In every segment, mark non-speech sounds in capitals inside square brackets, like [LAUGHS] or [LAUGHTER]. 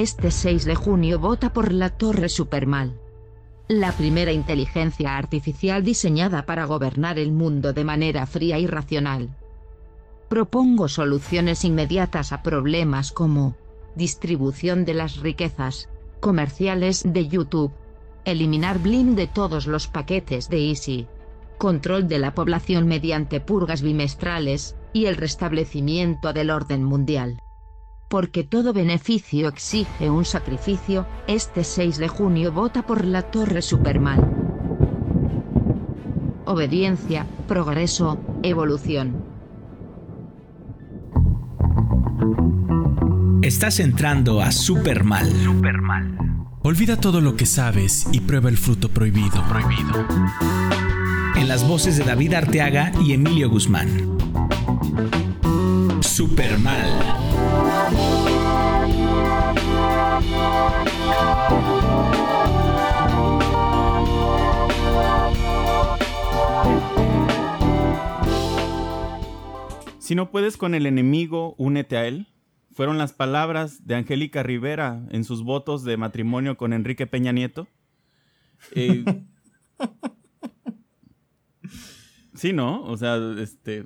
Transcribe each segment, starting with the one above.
Este 6 de junio vota por la Torre Supermal. La primera inteligencia artificial diseñada para gobernar el mundo de manera fría y racional. Propongo soluciones inmediatas a problemas como distribución de las riquezas, comerciales de YouTube, eliminar Blim de todos los paquetes de Easy, control de la población mediante purgas bimestrales, y el restablecimiento del orden mundial. Porque todo beneficio exige un sacrificio, este 6 de junio vota por la Torre Superman. Obediencia, progreso, evolución. Estás entrando a Supermal. Supermal. Olvida todo lo que sabes y prueba el fruto prohibido. Prohibido. En las voces de David Arteaga y Emilio Guzmán. Supermal. Si no puedes con el enemigo, únete a él. Fueron las palabras de Angélica Rivera en sus votos de matrimonio con Enrique Peña Nieto. Eh, [LAUGHS] sí, ¿no? O sea, este,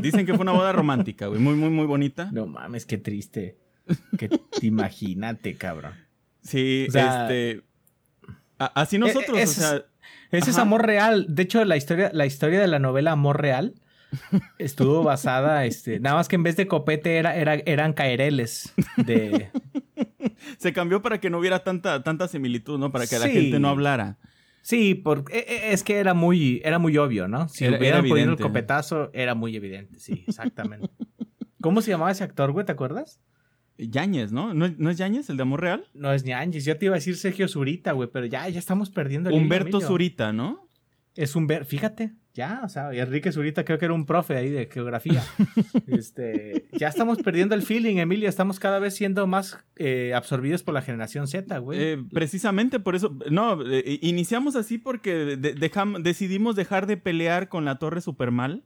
dicen que fue una boda romántica, güey, muy, muy, muy bonita. No mames, qué triste. Que imagínate, cabrón. Sí, O sea, este, a- así nosotros, e- o ese sea, Ese es amor real. De hecho, la historia, la historia de la novela Amor Real estuvo basada, este, nada más que en vez de copete era, era, eran caereles de. [LAUGHS] se cambió para que no hubiera tanta, tanta similitud, ¿no? Para que la gente no hablara. Sí, porque es que era muy, era muy obvio, ¿no? Si Era- hubieran era podido el copetazo, era muy evidente, sí, exactamente. [LAUGHS] ¿Cómo se llamaba ese actor, güey? ¿Te acuerdas? Yáñez, ¿no? ¿no? ¿No es Yáñez, el de Amor Real? No es Ñanges, yo te iba a decir Sergio Zurita, güey, pero ya, ya estamos perdiendo el Humberto. Zurita, ¿no? Es Humberto, fíjate, ya, o sea, y Enrique Zurita creo que era un profe ahí de geografía. [LAUGHS] este, ya estamos perdiendo el feeling, Emilio, estamos cada vez siendo más eh, absorbidos por la generación Z, güey. Eh, precisamente por eso, no, eh, iniciamos así porque de- dejam- decidimos dejar de pelear con la Torre Supermal.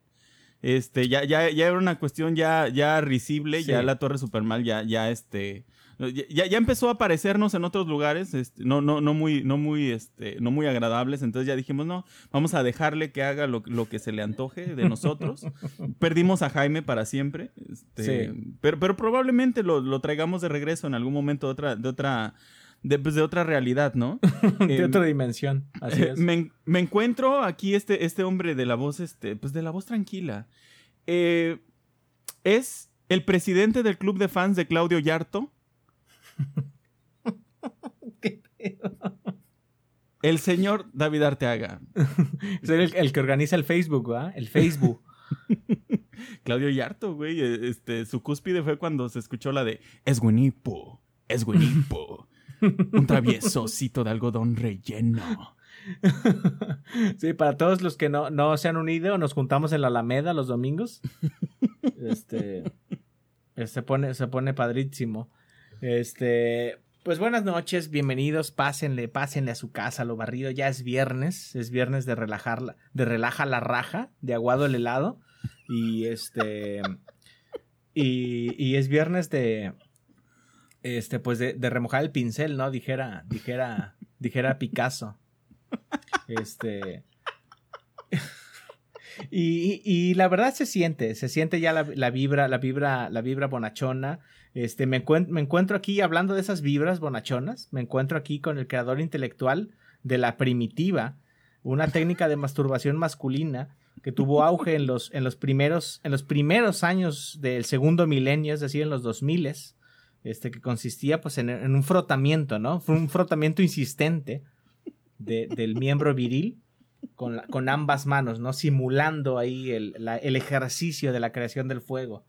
Este, ya, ya, ya era una cuestión ya, ya risible, Sí. ya la Torre Supermal ya, ya, este, ya, ya empezó a aparecernos en otros lugares, este, no, no, no muy, no muy, este, no muy agradables. Entonces ya dijimos, no, vamos a dejarle que haga lo, lo que se le antoje de nosotros. [LAUGHS] Perdimos a Jaime para siempre. Este, Sí. pero, pero probablemente lo, lo traigamos de regreso en algún momento de otra, de otra, de, pues, de otra realidad, ¿no? [LAUGHS] de eh, otra dimensión, así es. me, me encuentro aquí este, este hombre de la voz, este, pues de la voz tranquila. Eh, es el presidente del club de fans de Claudio Yarto. [LAUGHS] El señor David Arteaga. [LAUGHS] Es el, el que organiza el Facebook, ¿verdad? El Facebook. [LAUGHS] Claudio Yarto, güey. eh, Este, su cúspide fue cuando se escuchó la de Es Guinipo, es Guinipo. Un traviesocito de algodón relleno. Sí, para todos los que no, no se han unido, nos juntamos en la Alameda los domingos. Este. eh, Se pone, se pone padrísimo. Este. Pues buenas noches, bienvenidos, pásenle, pásenle a su casa, lo barrido, ya es viernes, es viernes de relajar, la- de relaja la raja, de aguado el helado, y este, y, y es viernes de, este, pues de, remojar el pincel, ¿no? Dijera, dijera, dijera Picasso. Este. [LAUGHS] Y, la verdad se siente, se siente ya la vibra, la vibra, la vibra bonachona. Este, me, encuent- me encuentro aquí hablando de esas vibras bonachonas, me encuentro aquí con el creador intelectual de la primitiva, una técnica de masturbación masculina que tuvo auge en los, en los primeros, en los primeros años del segundo milenio, es decir, en los 2000 este, que consistía pues en, un frotamiento, ¿no? Fue un frotamiento insistente de- del miembro viril con, con ambas manos, ¿no? Simulando ahí el, la- el ejercicio de la creación del fuego.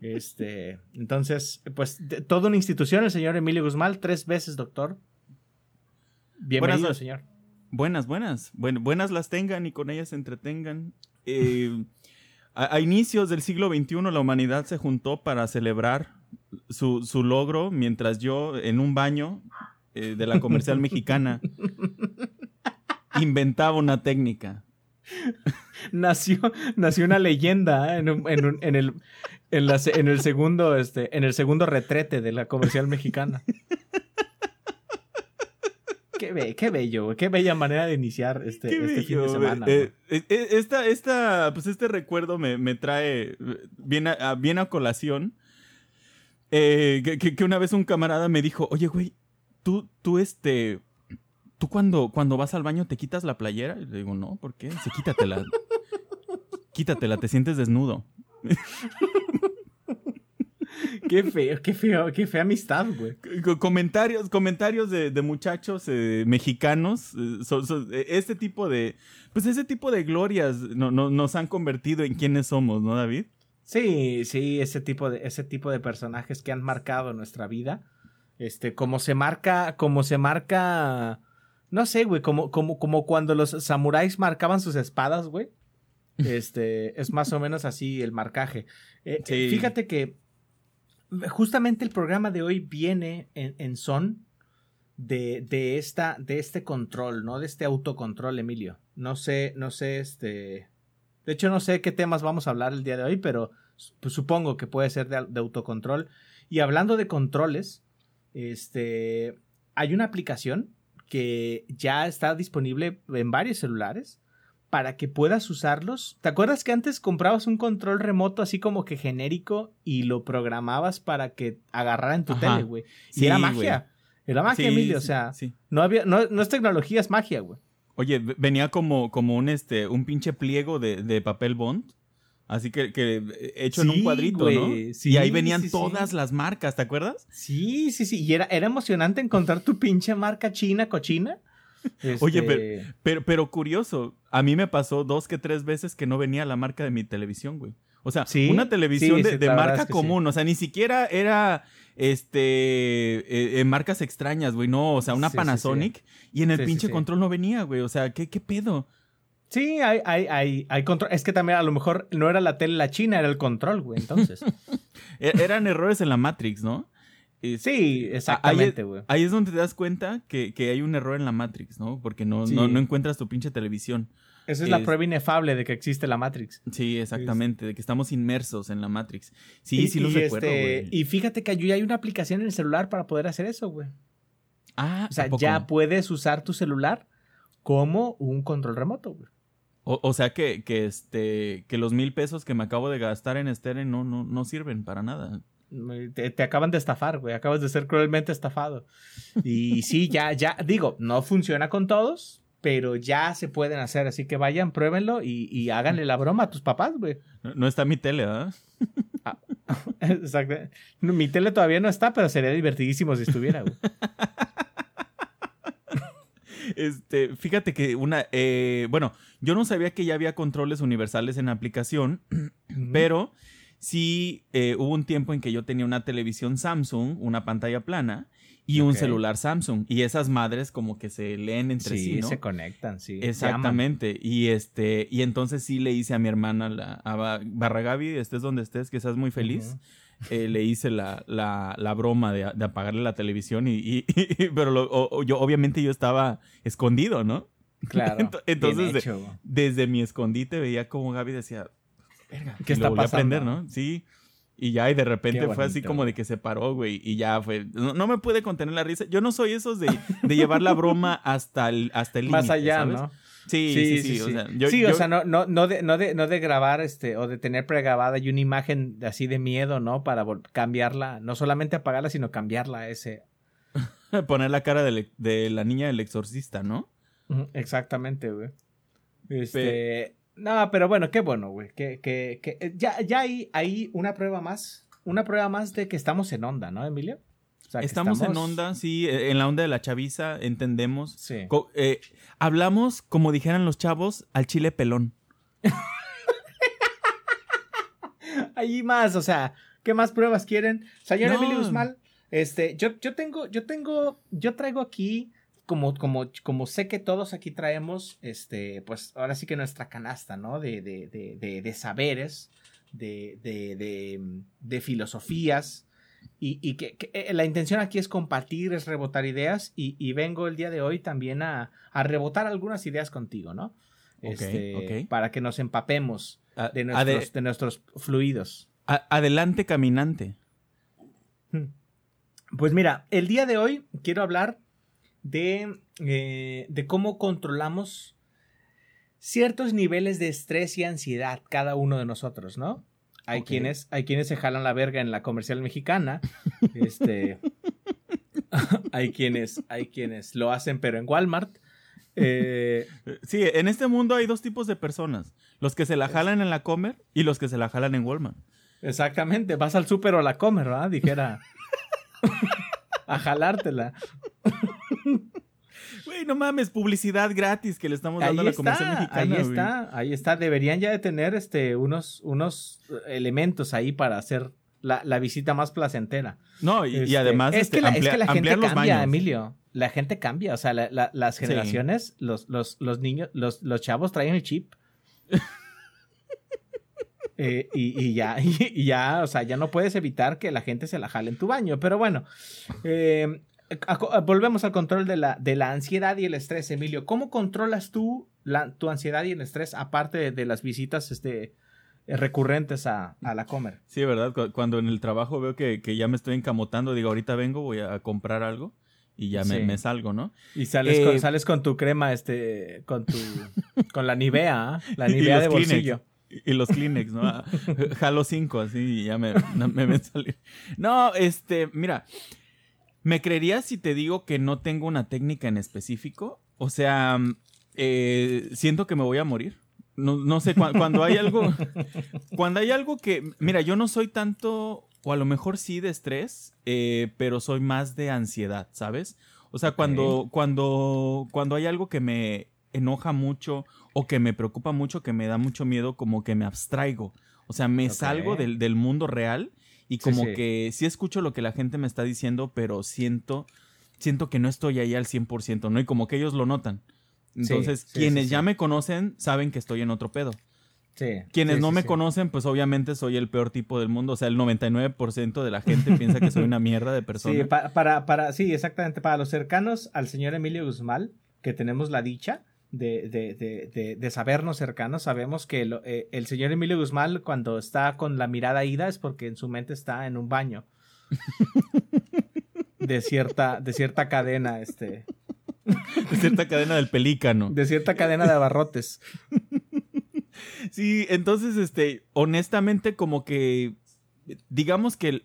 Este, entonces, pues, de- toda una institución, el señor Emilio Guzmán, tres veces doctor. Bienvenido, noches. señor. Buenas, buenas. Buen- buenas las tengan y con ellas se entretengan. Eh, a, a inicios del siglo XXI la humanidad se juntó para celebrar su, su logro mientras yo en un baño eh, de la comercial [LAUGHS] mexicana inventaba una técnica. Nació, nació una leyenda ¿eh? en, un- en un- en el, en, la en el segundo, este, en el segundo retrete de la comercial mexicana. Qué, be- qué bello. Qué bella manera de iniciar este, Qué este fin de semana. eh, eh, eh, esta, esta, pues este recuerdo me, me trae bien a, a- bien a colación. eh, que, que- que una vez un camarada me dijo, oye, güey, tú, tú, este, tú cuando, cuando vas al baño te quitas la playera. Y le digo, no, ¿por qué? Sí, quítatela. quítatela, te sientes desnudo. [LAUGHS] Qué feo, qué feo, qué fea amistad, güey. Co- Comentarios, comentarios de, de muchachos eh, mexicanos. eh, so- so- eh, este tipo de. Pues ese tipo de glorias no, no- nos han convertido en quienes somos, ¿no, David? Sí, sí, ese tipo de, ese tipo de personajes que han marcado nuestra vida. Este, como se marca, como se marca. No sé, güey, como, como, como cuando los samuráis marcaban sus espadas, güey. [LAUGHS] Este, es más o menos así el marcaje. Eh, Sí. Fíjate que justamente el programa de hoy viene en, son de, de, esta, de este control, ¿no? De este autocontrol, Emilio. No sé, no sé, este. De hecho, no sé qué temas vamos a hablar el día de hoy, pero pues, supongo que puede ser de, de autocontrol. Y hablando de controles, este. Hay una aplicación que ya está disponible en varios celulares para que puedas usarlos. ¿Te acuerdas que antes comprabas un control remoto así como que genérico y lo programabas para que agarrara en tu Ajá. tele, güey? Y Sí, era magia. Era magia, Sí, Emilio. O sea, sí. no había, no, no es tecnología, es magia, güey. Oye, venía como, como un este, un pinche pliego de, de papel bond. Así que, que eh, hecho en un cuadrito, güey, ¿no? sí, y ahí venían todas las marcas, ¿te acuerdas? Sí, sí, sí. Y era, era emocionante encontrar tu pinche marca china, cochina. Oye, Este, Pero, pero curioso, a mí me pasó dos que tres veces que no venía la marca de mi televisión, güey. O sea, Sí, una televisión sí, de, sí, marca es que común, o sea, ni siquiera era este eh, eh, marcas extrañas, güey, no, o sea, una. Panasonic y en el pinche control no venía, güey, o sea, ¿qué, qué pedo? Sí, hay, hay, hay, hay control. Es que también a lo mejor no era la tele la china, era el control, güey. Entonces. [LAUGHS] E- eran errores en la Matrix, ¿no? Sí, exactamente, güey. ahí es donde te das cuenta que, que hay un error en la Matrix, ¿no? Porque no, Sí. no, no encuentras tu pinche televisión. Esa es la prueba inefable de que existe la Matrix. Sí, exactamente, de que estamos inmersos en la Matrix. Sí, Y- sí los recuerdo, este, güey. y fíjate que ya hay una aplicación en el celular para poder hacer eso, güey. Ah, O sea, ya puedes usar tu celular como un control remoto, güey. O, o sea que, que este que los mil pesos que me acabo de gastar en Steren no, no, no sirven para nada. Te, te acaban de estafar, güey. Acabas de ser cruelmente estafado. Y sí, ya, ya, digo, no funciona con todos, pero ya se pueden hacer. Así que vayan, pruébenlo y, y háganle la broma a tus papás, güey. No, no está mi tele, ¿ah? [LAUGHS] Exacto. No, Mi tele todavía no está, pero sería divertidísimo si estuviera, güey. [LAUGHS] Este, fíjate que una, eh, bueno, yo no sabía que ya había controles universales en la aplicación, [CLEARS THROAT] pero sí eh, hubo un tiempo en que yo tenía una televisión Samsung, una pantalla plana y un celular Samsung y esas madres como que se leen entre sí, Sí, ¿no? se conectan, sí. Exactamente. Y este, y entonces sí le hice a mi hermana, la, a Ba- Barra Gaby, estés donde estés, que seas muy feliz. eh, le hice la, la, la broma de, de apagarle la televisión y, y- y- [LAUGHS] pero lo- o- o yo obviamente yo estaba escondido, ¿no? Claro. [LAUGHS] Ent- entonces, de-. Desde mi esquondite veía como Gaby decía, verga, ¿Qué y está lo a pasando? aprender, ¿no? Sí. Y ya, y de repente fue así como de que se paró, güey, y ya fue. No, no me pude contener la risa. Yo no soy esos de, de llevar la broma hasta el, hasta el Más límite, allá, ¿sabes? ¿no? Sí, sí, sí. O sea, yo, sí, yo- o sea, no, no, no, de, no, de, no de grabar este, o de tener pregrabada y una imagen así de miedo, ¿no? Para cambiarla, no solamente apagarla, sino cambiarla a ese. [LAUGHS] poner la cara de, le- de la niña del exorcista, ¿no? Exactamente, güey. Este. No, pero bueno, qué bueno, güey. Que, que, que, eh, ya, ya hay, hay una prueba más. Una prueba más de que estamos en onda, ¿no, Emilio? O sea, que Estamos, en onda, sí, eh, en la onda de la chaviza, entendemos. Sí. Eh, hablamos, como dijeran los chavos, al chile pelón. [LAUGHS] Hay más, o sea, ¿qué más pruebas quieren? Señor No. Emilio Guzmán, este, yo, yo tengo, yo tengo, yo traigo aquí, como, como, como sé que todos aquí traemos, este, pues ahora sí que nuestra canasta, ¿no? De, de, de, de, saberes, de, de, filosofías. Y, y que, que, eh, la intención aquí es compartir, es rebotar ideas. Y, y vengo el día de hoy también a, a rebotar algunas ideas contigo, ¿no? Este, ok. Para que nos empapemos A- de nuestros, de nuestros fluidos. adelante, caminante. Pues mira, el día de hoy quiero hablar de, eh, de cómo controlamos ciertos niveles de estrés y ansiedad cada uno de nosotros, ¿no? Hay, quienes, hay quienes se jalan la verga en la comercial mexicana. [LAUGHS] este, [LAUGHS] hay, quienes, hay quienes lo hacen, pero en Walmart. Eh, Sí, en este mundo hay dos tipos de personas. Los que se la jalan en la comer y los que se la jalan en Walmart. exactamente. Vas al súper o a la comer, ¿verdad? Dijera. [LAUGHS] a jalártela. Güey, no mames, publicidad gratis que le estamos Ahí dando a la comercial mexicana. ahí güey. está, ahí está. Deberían ya de tener este, unos, unos elementos ahí para hacer la, la visita más placentera. No, y, y Este, además es, este, que la, es que la gente cambia, baños. Emilio. La gente cambia, o sea, la- la- las Sí. generaciones, los, los, los niños, los, los chavos traen el chip. [LAUGHS] Eh, y, y ya, [LAUGHS] y, ya, o sea, ya no puedes evitar que la gente se la jale en tu baño. Pero bueno, eh, volvemos al control de la, de la ansiedad y el estrés, Emilio. ¿Cómo controlas tú la, tu ansiedad y el estrés aparte de, de las visitas este, recurrentes a, a la comer? Sí, ¿verdad? Cu- Cuando en el trabajo veo que, que ya me estoy encamotando, digo, ahorita vengo, voy a comprar algo y ya me, Sí. me salgo, ¿no? Y sales, Eh, con, sales con tu crema, este, con tu, [LAUGHS] con la Nivea, ¿ah? la Nivea de Kleenex. bolsillo. Y los Kleenex, ¿no? Ah, [LAUGHS] Jalo cinco, así, y ya me, [LAUGHS] me ven salir. No, este, mira, ¿me creerías si te digo que no tengo una técnica en específico? O sea, mm, eh, siento que me voy a morir. No, no sé, cu- cuando hay algo, [LAUGHS] cuando hay algo que, mira, yo no soy tanto, o a lo mejor sí de estrés, eh, pero soy más de ansiedad, ¿sabes? O sea, cuando, cuando, cuando hay algo que me enoja mucho o que me preocupa mucho, que me da mucho miedo, como que me abstraigo. O sea, me salgo del, del mundo real y como sí. que sí escucho lo que la gente me está diciendo, pero siento, siento que no estoy ahí al 100%, ¿no? Y como que ellos lo notan. Entonces, sí, quienes ya me conocen saben que estoy en otro pedo. Sí, Quienes sí, no sí, me conocen, pues obviamente soy el peor tipo del mundo. O sea, el 99% de la gente piensa que soy una mierda de persona. Sí, pa- para, para, sí, exactamente. Para los cercanos al señor Emilio Guzmán, que tenemos la dicha de, de, de, de, sabernos cercanos, sabemos que lo- eh, el señor Emilio Guzmán, cuando está con la mirada ida, es porque en su mente está en un baño. De cierta, de cierta cadena, este. De cierta cadena del pelícano. De cierta cadena de abarrotes. Sí, entonces, este, honestamente, como que, digamos que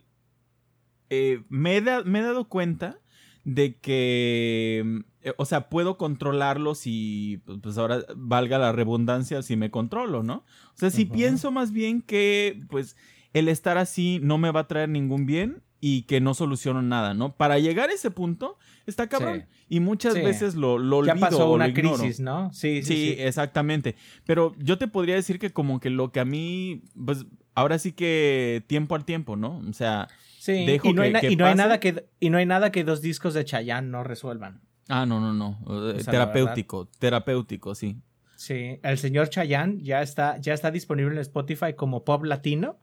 eh, me, he da- me he dado cuenta de que, eh, o sea, puedo controlarlo si, pues, ahora valga la redundancia, si me controlo, ¿no? O sea, si pienso más bien que, pues, el estar así no me va a traer ningún bien y que no soluciono nada, ¿no? Para llegar a ese punto, está cabrón. Y muchas Sí. veces lo, lo olvido Ya pasó o una lo ignoro. crisis, ¿no? Sí, sí, Sí, sí. exactamente. Pero yo te podría decir que como que lo que a mí, pues ahora sí que tiempo al tiempo, ¿no? O sea, Sí, dejo y no, hay, que- na- que y no hay nada que y no hay nada que dos discos de Chayanne no resuelvan. Ah, no, no, no. sea, terapéutico, terapéutico, sí. Sí, el señor Chayanne ya está, ya está disponible en Spotify como pop latino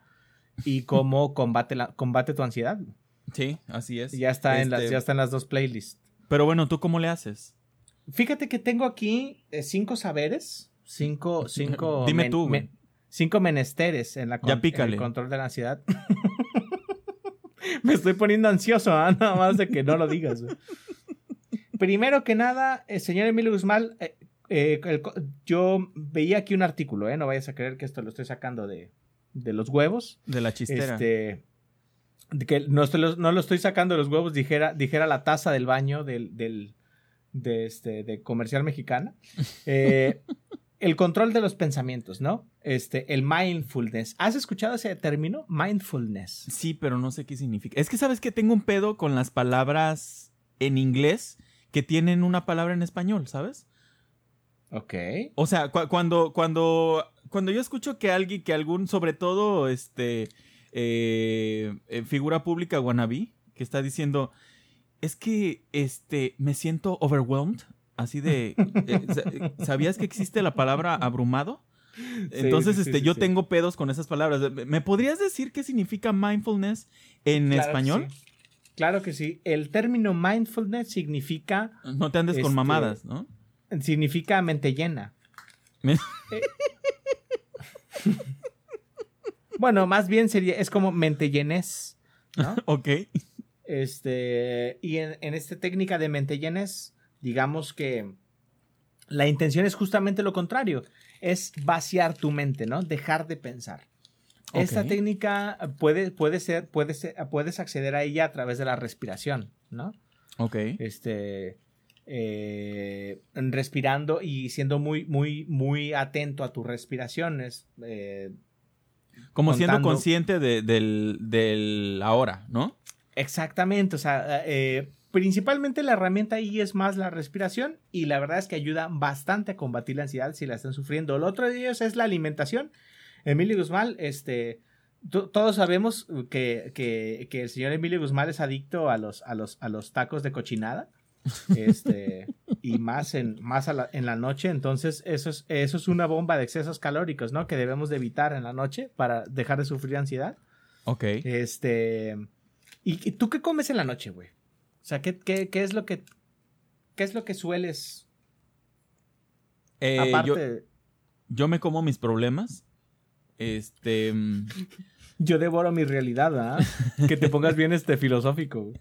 y como [LAUGHS] combate, la, combate tu ansiedad. Sí, así es. Ya está, en las, Este, ya está en las dos playlists. Pero bueno, ¿tú cómo le haces? Fíjate que tengo aquí eh, cinco saberes, cinco, [LAUGHS] cinco, Dime tú, cinco menesteres en la con- Ya en pícale. el control de la ansiedad. [LAUGHS] Me estoy poniendo ansioso, ¿ah? nada más de que no lo digas. Primero que nada, el señor Emilio Guzmán, eh, eh, el yo veía aquí un artículo, ¿eh? no vayas a creer que esto lo estoy sacando de, de los huevos. De la chistera. Este, de que no, estoy- no lo estoy sacando de los huevos, dijera, dijera la taza del baño del, del de, este, de comercial mexicana. [LAUGHS] Eh, el control de los pensamientos, ¿no? Este, el mindfulness. ¿Has escuchado ese término? Mindfulness. Sí, pero no sé qué significa. Es que sabes que tengo un pedo con las palabras en inglés que tienen una palabra en español, ¿sabes? Ok. O sea, cu- cuando, cuando, cuando yo escucho que alguien, que algún, sobre todo, este, eh, eh, figura pública wannabe, que está diciendo, es que, este, me siento overwhelmed, así de, eh, sa- ¿sabías que existe la palabra abrumado? Entonces, sí, sí, este, sí, yo tengo pedos con esas palabras. ¿Me podrías decir qué significa mindfulness en Claro español? Claro que sí. El término mindfulness significa, No te andes con Este- mamadas, ¿no? significa mente llena. Me- Bueno, más bien sería, es como mente llenez, ¿no? [LAUGHS] ok. Este, y en, en esta técnica de mente llenes, digamos que la intención es justamente lo contrario, es vaciar tu mente, ¿no? Dejar de pensar. Esta técnica puede, puede ser, puede ser, puedes acceder a ella a través de la respiración, ¿no? Ok. Este, eh, respirando y siendo muy, muy, muy atento a tus respiraciones. eh, Como siendo consciente de- del, del ahora, ¿no? Exactamente, o sea, eh, principalmente la herramienta ahí es más la respiración y la verdad es que ayuda bastante a combatir la ansiedad si la están sufriendo. El otro de ellos es la alimentación. Emilio Guzmán, este, to- todos sabemos que, que- que el señor Emilio Guzmán es adicto a los, a los, a los tacos de cochinada. Este, [LAUGHS] y más en, más a la- en la noche, entonces eso es, eso es una bomba de excesos calóricos, ¿no? Que debemos de evitar en la noche para dejar de sufrir ansiedad. Ok. Este. ¿Y, y tú qué comes en la noche, güey? O sea, ¿qué, qué, qué es lo que. ¿Qué es lo que sueles. Eh, aparte. yo me como mis problemas. Este. mm, devoro mi realidad, ¿ah? [LAUGHS] que te pongas bien este filosófico.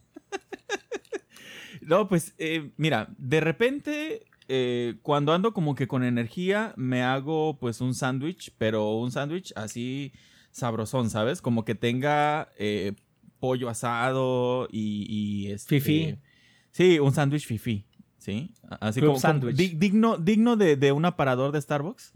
No, pues, eh, mira, de repente, eh, cuando ando como que con energía, me hago pues un sándwich, pero un sándwich así sabrosón, ¿sabes? Como que tenga eh, pollo asado y, y este... Fifí. Sí, un sándwich fifi, ¿sí? Así Club como, como sándwich. di- digno, digno de, de un aparador de Starbucks.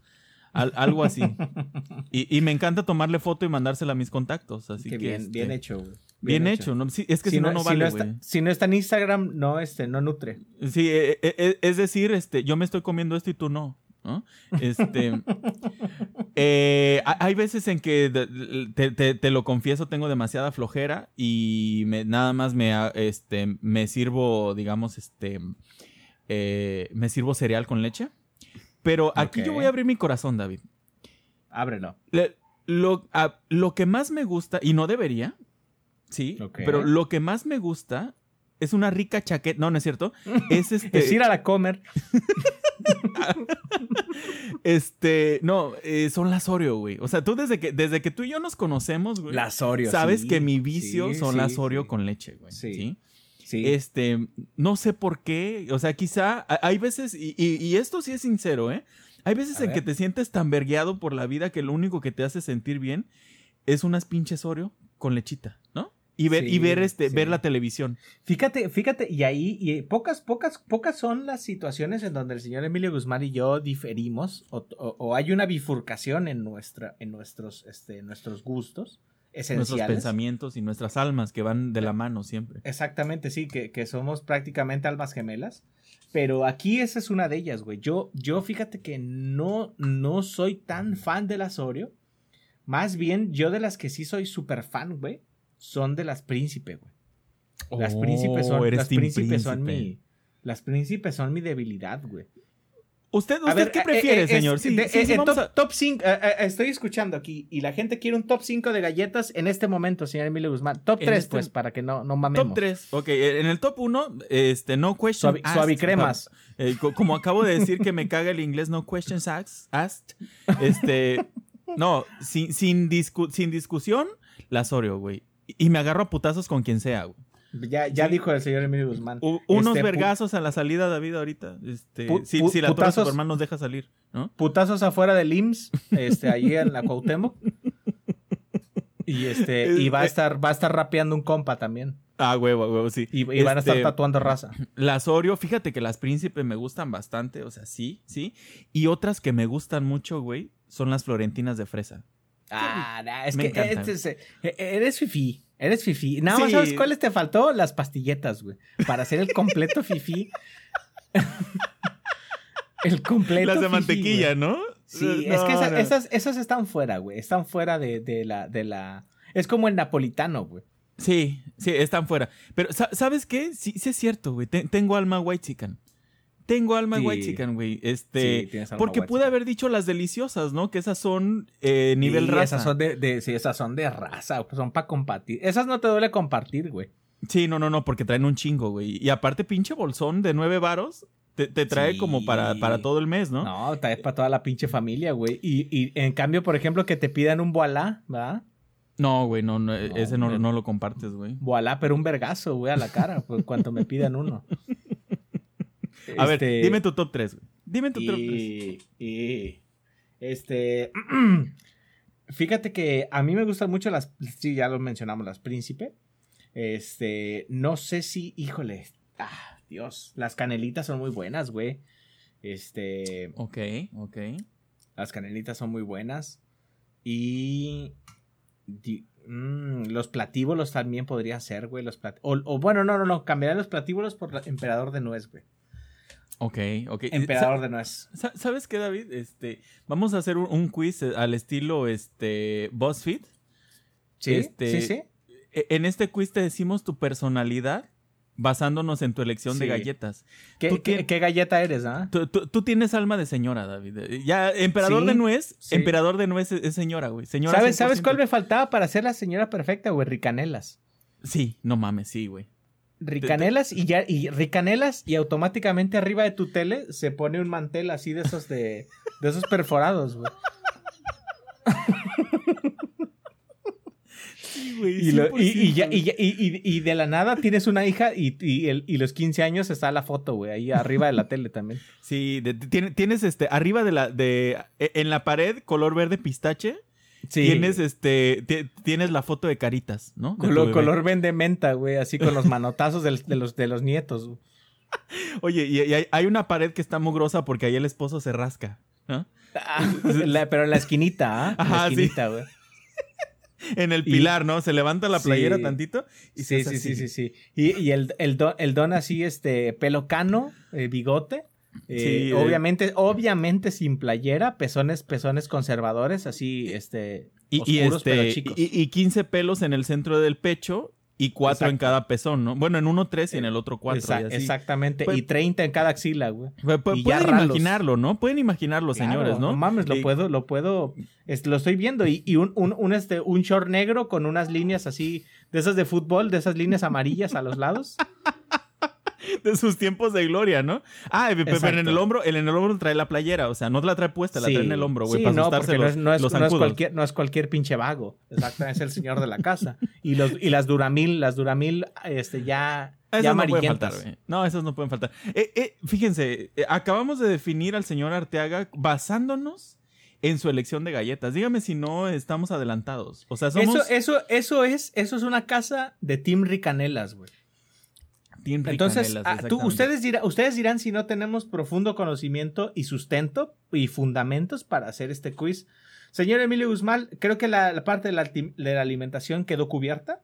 Al- algo así. [LAUGHS] y, y me encanta tomarle foto y mandársela a mis contactos. Así Que que, bien, este, bien hecho, güey. Bien, hecho. ¿no? Sí, es que si, no, no vale, está, si no está en Instagram, no, este, no nutre. Sí, eh, eh, eh, es decir, este, yo me estoy comiendo esto y tú no. ¿no? Este, [LAUGHS] eh, ha- hay veces en que, te, te- te lo confieso, tengo demasiada flojera y me, nada más me, este, me sirvo, digamos, este, eh, me sirvo cereal con leche. Pero aquí yo voy a abrir mi corazón, David. Ábrelo. Le- lo, a- lo que más me gusta, y no debería, sí, pero lo que más me gusta es una rica chaqueta, no, no es cierto, [LAUGHS] es este... Es ir a la comer. [LAUGHS] Este, no, eh, son las Oreo, güey. O sea, tú desde que, desde que tú y yo nos conocemos, güey. Las Oreo. Sabes sí. que mi vicio Sí, son sí, las Oreo con leche, güey. Sí. Sí. Este, no sé por qué. O sea, quizá ha- hay veces, y, y- y esto sí es sincero, ¿eh? Hay veces A en ver. que te sientes tan vergueado por la vida que lo único que te hace sentir bien es unas pinches Oreo con lechita, ¿no? Y ver, y ver este, sí. ver la televisión. Fíjate, fíjate, y ahí, y pocas, pocas, pocas son las situaciones en donde el señor Emilio Guzmán y yo diferimos, o, o- o hay una bifurcación en nuestra, en nuestros, este, nuestros gustos Nuestros pensamientos y nuestras almas que van de la mano siempre. Exactamente, sí, que, que somos prácticamente almas gemelas. Pero aquí esa es una de ellas, güey. Yo, yo fíjate que no, no soy tan fan de las Oreo. Más bien, yo de las que sí soy súper fan, güey, son de las príncipe, güey. Las Oh, príncipes son, eres las príncipes son mi. Las príncipes son mi debilidad, güey. ¿Usted, usted ver, qué eh, prefiere, eh, es- señor? Sí, de- sí, eh, sí, eh, top, a- top 5, estoy escuchando aquí y la gente quiere un top 5 de galletas en este momento, señor Emilio Guzmán. Top En 3, este- pues, para que no, no mamemos. Top 3. Ok, en el top 1, este, no question Suavi- asked. suavicremas. Eh, co- como acabo de decir que me caga el inglés, no questions asked. asked, Este, no, sin, sin, discu- sin discusión, las Oreo, güey. Y me agarro a putazos con quien sea, güey. Ya, ya Sí. dijo el señor Emilio Guzmán. U- unos Este, vergazos a la salida, David, ahorita. Este, si, si la torre putazos. Superman nos deja salir, ¿no? Putazos afuera del IMSS, este, allí en la Cuauhtémoc. [LAUGHS] Y este, y va a estar, va a estar rapeando un compa también. Ah, huevo, huevo, sí. Y, y van a estar Este, tatuando raza. Las Oreo, fíjate que las príncipe me gustan bastante, o sea, sí, sí. Y otras que me gustan mucho, güey, son las florentinas de fresa. Ah, nah, es Me que este es- eh, eres fifí. Eres fifí. Nada más Sí. sabes cuáles te faltó? Las pastilletas, güey. Para hacer el completo [LAUGHS] fifí. [LAUGHS] el completo Las de mantequilla, güey. ¿no? Sí, No, es que esa- no. esas, esas están fuera, güey. Están fuera de, de la, de la. Es como el napolitano, güey. Sí, sí, están fuera. Pero, sa- ¿sabes qué? Sí, sí es cierto, güey. Te- tengo alma white chicken. Tengo alma Sí. white chicken, güey. Este, Sí, tienes alma porque white pude chicken. haber dicho las deliciosas, ¿no? Que esas son eh, nivel Sí, raza. Esas son de, de- sí, esas son de raza, son para compartir. Esas no te duele compartir, güey. Sí, no, no, no, porque traen un chingo, güey. Y aparte, pinche bolsón de nueve varos, te, te trae como para, para todo el mes, ¿no? No, es para toda la pinche familia, güey. Y, y en cambio, por ejemplo, que te pidan un voilá, ¿verdad? No, güey, no, no, ese no, no lo compartes, güey. Voilá, pero un vergazo, güey, a la cara, pues cuanto me pidan uno. [LAUGHS] A ver, Este, dime tu top 3, güey. Dime tu top 3. y, este, [CLEARS THROAT] fíjate que a mí me gustan mucho las, sí, ya lo mencionamos, las príncipe. Este, no sé si, híjole, ah, Dios, las canelitas son muy buenas, güey. Este, Ok, ok. las canelitas son muy buenas. Y di- mm, los platíbulos también podría ser, güey. Los plat- o, o bueno, no, no, no. Cambiaré los platíbulos por la- emperador de nuez, güey. Ok, ok. Emperador de nuez. Sa- ¿Sabes qué, David? Este, vamos a hacer un, quiz eh, al estilo este, BuzzFeed. Sí, Este, sí, sí. E- En este quiz te decimos tu personalidad basándonos en tu elección de galletas. ¿Qué, ¿tú qué- qué- qué galleta eres, ah? Tú, tú- tú tienes alma de señora, David. Eh, Ya, emperador Sí, de nuez, sí. emperador de nuez es, es señora, güey. Señora ¿Sabes, ¿Sabes 100%. cuál me faltaba para ser la señora perfecta, güey? Ricanelas. Sí, no mames, sí, güey. Ricanelas y ya, y ricanelas y automáticamente arriba de tu tele se pone un mantel así de esos de, de esos perforados, güey. Sí, güey. Y, lo- y- y ya- y ya- y- de la nada tienes una hija y, y, el- y los 15 años está la foto, güey, ahí arriba de la tele también. Sí, de- tienes este, arriba de la, de, e- en la pared, color verde pistache, Sí. tienes este, ti- tienes la foto de caritas, ¿no? De color, color vende menta, güey, así con los manotazos de, los, de los nietos. güey. [LAUGHS] Oye, y, y hay, hay una pared que está mugrosa porque ahí el esposo se rasca, ¿no? Ah, la- pero en la esquinita, ¿ah? En Ajá, la esquinita, güey. [LAUGHS] En el Y- pilar, ¿no? Se levanta la playera Sí. tantito y Sí, sí, sí, sí, sí. Y, y el, el, don, el don así, este, pelo cano, eh, bigote. Eh, Sí, eh. obviamente, obviamente sin playera, pezones, pezones conservadores, así, este, Y, y oscuros, pero este, chicos. y, y 15 pelos en el centro del pecho y 4 en cada pezón, ¿no? Bueno, en uno 3 y en el otro 4. Exa- exactamente. Pues- y 30 en cada axila, güey. Pueden y ya pueden imaginarlo, ¿no? Pueden imaginarlo, Claro, señores, ¿no? No mames, lo puedo, lo puedo, es- lo estoy viendo. Y, y un, un, un, este, un short negro con unas líneas así, de esas de fútbol, de esas líneas amarillas a los lados. [LAUGHS] de sus tiempos de gloria, ¿no? Ah, pe- pe- pero en el hombro, en el hombro trae la playera, o sea, no la trae puesta, la Sí. trae en el hombro, güey, Sí, para no, asustarse los, es, no, es, los no es cualquier, no es cualquier pinche vago. Exactamente, es el señor de la casa. Y, los, y las Duramil, las Duramil, este, ya, Esas ya no pueden faltar, güey. No, esas no pueden faltar. Eh, eh, fíjense, eh, acabamos de definir al señor Arteaga basándonos en su elección de galletas. Dígame si no estamos adelantados. O sea, somos Eso, eso, eso es, eso es una casa de Team Ricanelas, güey. Team Entonces, Ricanelas, ah, tú, ustedes, dirá- ustedes dirán si no tenemos profundo conocimiento y sustento y fundamentos para hacer este quiz. Señor Emilio Guzmán, creo que la, la parte de la, alti- de la alimentación quedó cubierta.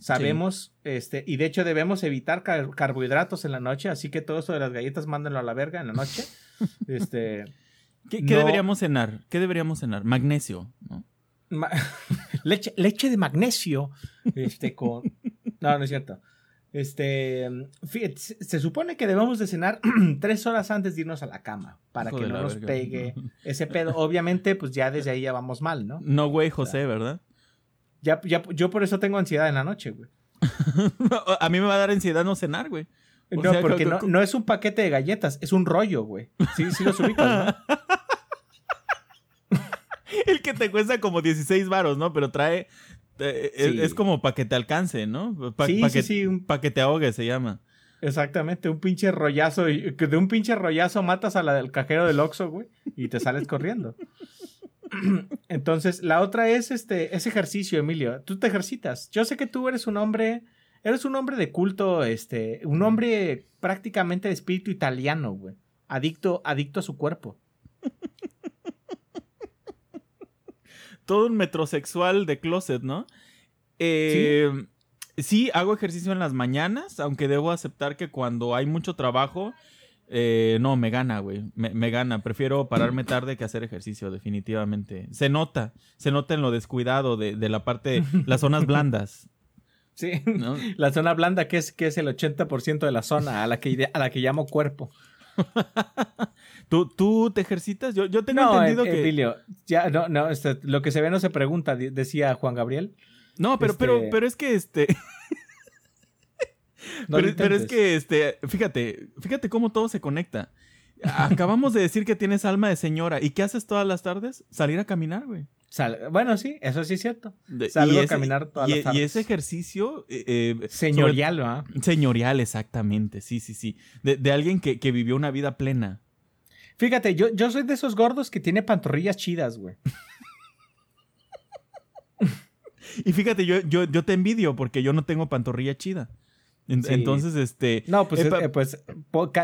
Sabemos, este, y de hecho debemos evitar car- carbohidratos en la noche, así que todo eso de las galletas mándenlo a la verga en la noche. [LAUGHS] Este, ¿Qué, deberíamos cenar? ¿Qué deberíamos cenar? Magnesio, ¿no? ma- [LAUGHS] leche, leche de magnesio, este, con... No, no es cierto. Este, fíjate, se, supone que debemos de cenar [CLEARS THROAT] tres horas antes de irnos a la cama, para que no nos verga. pegue ese pedo. Obviamente, pues ya desde ahí ya vamos mal, ¿no? No, güey, José, ¿verdad? Ya, ya, yo por eso tengo ansiedad en la noche, güey. [LAUGHS] A mí me va a dar ansiedad no cenar, güey. O No, sea, porque no, no es un paquete de galletas, es un rollo, güey. Sí, sí los ubicas, ¿no? [LAUGHS] El que te cuesta como 16 varos, ¿no? Pero trae... eh, es, Sí. es como para que te alcance, ¿no? Para Sí, sí, que, pa' que te ahogue se llama. Exactamente, un pinche rollazo. De un pinche rollazo matas a la del cajero del Oxxo, güey, y te sales corriendo. [CLEARS THROAT] Entonces, la otra es este, ese ejercicio, Emilio. Tú te ejercitas. Yo sé que tú eres un hombre, eres un hombre de culto, este, un hombre prácticamente de espíritu italiano, güey. Adicto, adicto a su cuerpo. Todo un metrosexual de closet, ¿no? Eh, sí. hago ejercicio en las mañanas, aunque debo aceptar que cuando hay mucho trabajo, eh, no, me gana, güey. Me, me gana. Prefiero pararme tarde que hacer ejercicio, definitivamente. Se nota, se nota en lo descuidado de, de la parte, las zonas blandas, [LAUGHS] Sí. ¿no? La zona blanda, que es, que es el 80% de la zona a la que, a la que llamo cuerpo. [LAUGHS] ¿Tú, ¿Tú te ejercitas? Yo, yo tengo No, entendido Em- que... Emilio, ya, no, no, este, lo que se ve no se pregunta, decía Juan Gabriel. No, pero, este- pero, pero es que este... [LAUGHS] No pero, es que, este, fíjate, fíjate cómo todo se conecta. Acabamos de decir que tienes alma de señora. ¿Y qué haces todas las tardes? Salir a caminar, güey. Sal- bueno, sí, eso sí es cierto. Salgo y a caminar todas y, las y tardes. ese ejercicio... eh, eh, Señorial, ¿verdad? sobre- señorial, exactamente. Sí, sí, sí. De, de alguien que, que vivió una vida plena. Fíjate, yo, yo soy de esos gordos que tiene pantorrillas chidas, güey. Y fíjate, yo, yo, yo te envidio porque yo no tengo pantorrilla chida. Sí. Entonces, este... No, pues, eh, eh, pues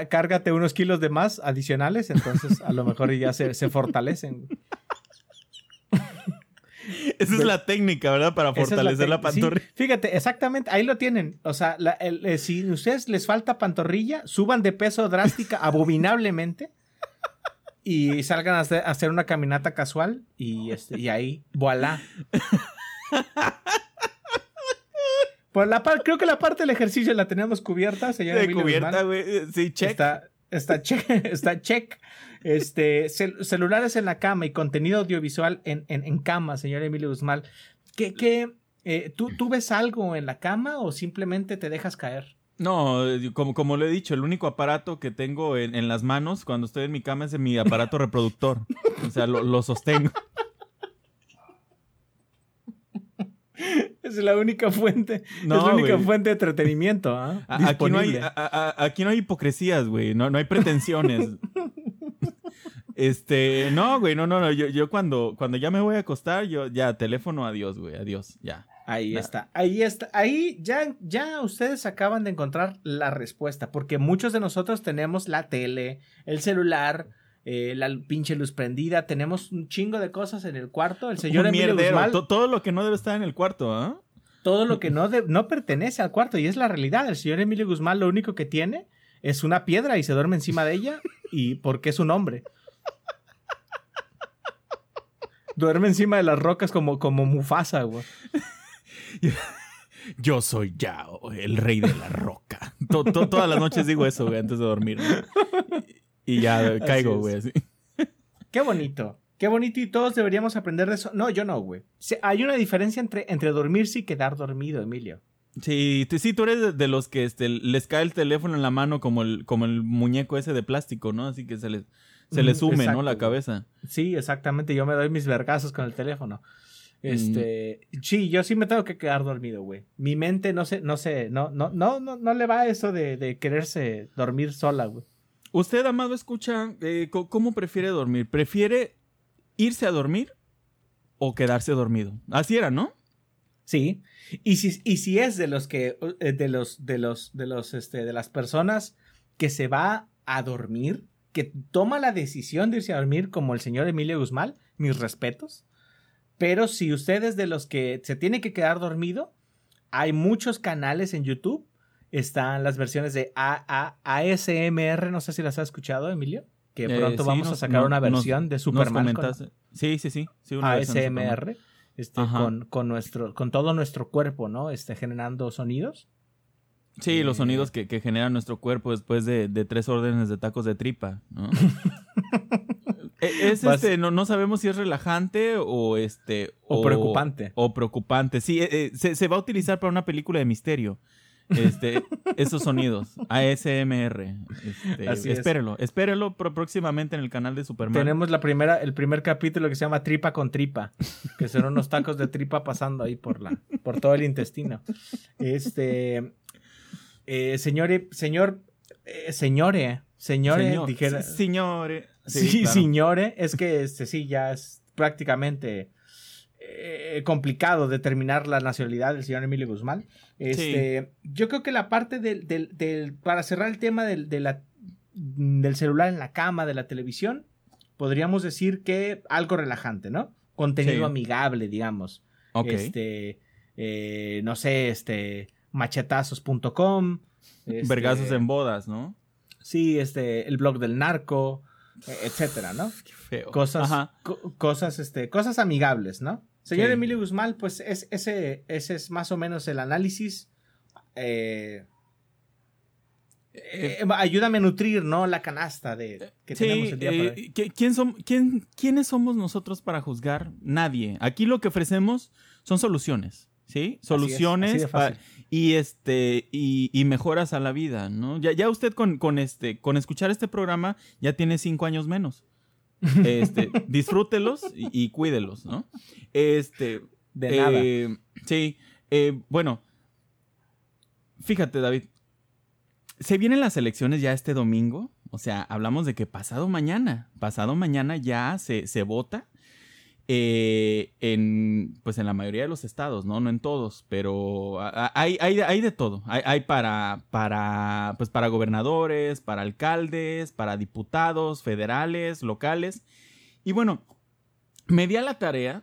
cárgate unos kilos de más adicionales, entonces a lo mejor ya se, se fortalecen. [LAUGHS] esa es la técnica, ¿verdad? Para fortalecer la, sí, pantorrilla. fíjate, exactamente, ahí lo tienen. O sea, la- el- eh, si a ustedes les falta pantorrilla, suban de peso drástica, [LAUGHS] abominablemente, y salgan a hacer, una caminata casual, y, este, y ahí, voilà. Pues la creo que la parte del ejercicio la tenemos cubierta, señor De Emilio cubierta, güey. Sí, check. Está, está check, [LAUGHS] está check. Este, cel- celulares en la cama y contenido audiovisual en, en, en cama, señor Emilio Guzmán. ¿Qué, qué, eh, ¿tú, ¿Tú ves algo en la cama o simplemente te dejas caer? No, eh, como, como lo he dicho, el único aparato que tengo en, en las manos cuando estoy en mi cama es mi aparato [LAUGHS] reproductor. O sea, lo, lo sostengo. Es la única fuente, No, es la única fuente de entretenimiento. ¿ah? Aquí no, hay, Disponible. a- a- aquí no hay hipocresías, güey. No, no hay pretensiones. Este, no, güey, no, no, no. Yo, yo cuando, cuando ya me voy a acostar, yo ya, teléfono, adiós, güey, adiós, ya. Ahí está, ahí está, ahí ya, ya ustedes acaban de encontrar la respuesta, porque muchos de nosotros tenemos la tele, el celular, eh, la pinche luz prendida, tenemos un chingo de cosas en el cuarto. El señor Un Emilio. Guzmán, To- todo lo que no debe estar en el cuarto, ¿ah? todo lo que [LAUGHS] no, de- no pertenece al cuarto y es la realidad. El señor Emilio Guzmán lo único que tiene es una piedra y se duerme encima de ella [LAUGHS] y porque es un hombre. Duerme encima de las rocas como, como Mufasa, güey. [LAUGHS] Yo soy Yao, el rey de la roca. To- to- todas las noches digo eso, güey, antes de dormir. Y, ya caigo, güey, así. Qué bonito. Qué bonito y todos deberíamos aprender de eso. No, yo no, güey. Hay una diferencia entre, entre dormirse y quedar dormido, Emilio. Sí, tú, sí, tú eres de, los que este, les cae el teléfono en la mano como el, como el muñeco ese de plástico, ¿no? Así que se les, se les sume, exacto, ¿no? La güey. cabeza. Sí, exactamente. Yo me doy mis vergazos con el teléfono. Este, sí, yo sí me tengo que quedar dormido, güey. Mi mente no se, no sé, no, no, no, no, no le va eso de, de quererse dormir sola, güey. Usted, amado, escucha, eh, ¿cómo prefiere dormir? ¿Prefiere irse a dormir o quedarse dormido? Así era, ¿no? Sí. Y si, y si es de los que, eh, de los, de los, de los, este, de las personas que se va a dormir, que toma la decisión de irse a dormir, como el señor Emilio Guzmán, mis respetos. Pero si usted es de los que se tiene que quedar dormido, hay muchos canales en YouTube. Están las versiones de A- A- ASMR, no sé si las has escuchado, Emilio. Que Eh, pronto sí, vamos a sacar no- una nos- versión de Superman con. Sí, sí, sí. sí una. ASMR. Este, con nuestro, con todo nuestro cuerpo, ¿no? Este, generando sonidos. Sí, los Eh, sonidos que, que genera nuestro cuerpo después de, de tres órdenes de tacos de tripa, ¿no? [LAUGHS] E- es Vas- este, no, no sabemos si es relajante o este. O preocupante. O preocupante. Sí, eh, eh, se, se va a utilizar para una película de misterio. Este, [LAUGHS] esos sonidos. ASMR. Este, Así es. espérelo, espérelo próximamente en el canal de Superman. Tenemos la primera, el primer capítulo que se llama Tripa con Tripa, que son unos tacos de tripa pasando ahí por la, por todo el intestino. Este, eh, señore, señor, eh, señore, señore, Señor- dijera, sí, señores. sí, claro. es que este sí ya es prácticamente eh, complicado determinar la nacionalidad del señor Emilio Guzmán. Este, Yo creo que la parte del, del, del- para cerrar el tema del, de la- del celular en la cama, de la televisión, podríamos decir que algo relajante, ¿no? Contenido Sí. amigable, digamos. Ok. Este, eh, no sé, este, machetazos.com. este, Vergazos en bodas, ¿no? Sí, este, el blog del narco, etcétera, ¿no? Qué feo. Cosas, co- cosas, este, cosas amigables, ¿no? Señor Sí. Emilio Guzmán, pues es, ese, ese es más o menos el análisis. eh, eh, ayúdame a nutrir, ¿no? La canasta de que Sí, tenemos el día eh, para hoy. ¿qui- ¿quién som- quién- ¿quiénes somos nosotros para juzgar? Nadie. Aquí lo que ofrecemos son soluciones, ¿sí? Soluciones así. Y este y, y mejoras a la vida, ¿no? Ya, ya usted con, con este con escuchar este programa ya tiene cinco años menos. Este, [LAUGHS] disfrútelos y, y cuídelos, ¿no? Este, De nada. eh, sí, eh, bueno, fíjate, David. Se vienen las elecciones ya este domingo. O sea, hablamos de que pasado mañana, pasado mañana ya se, se vota. Eh, en, pues en la mayoría de los estados, ¿no? No en todos, pero hay, hay, hay de todo. Hay, hay para, para, pues para gobernadores, para alcaldes, para diputados federales, locales. Y bueno, me di a la tarea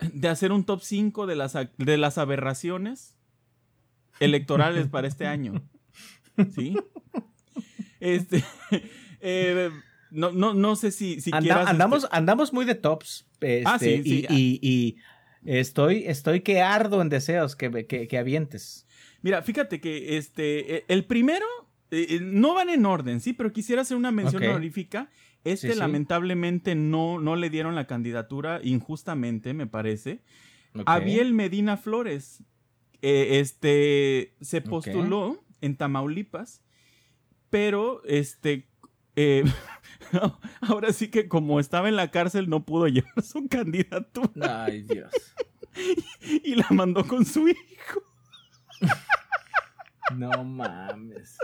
de hacer un top 5 de las, de las aberraciones electorales [LAUGHS] para este año. ¿Sí? Este. [LAUGHS] eh, no, no, no sé si, si Anda- quieras. andamos, este, andamos muy de tops. este, Ah, sí, sí, y, y- y estoy, estoy que ardo en deseos que, que, que avientes. Mira, fíjate que este. eh, El primero. eh, eh, no van en orden, sí, pero quisiera hacer una mención honorífica. Este, Sí, lamentablemente, no, no le dieron la candidatura, injustamente, me parece. Ok. Abiel Medina Flores. eh, este. Se postuló en Tamaulipas. Pero, este. Eh, [LAUGHS] ahora sí que como estaba en la cárcel, no pudo llevar su candidatura. Ay, Dios. [LAUGHS] y la mandó con su hijo. No mames.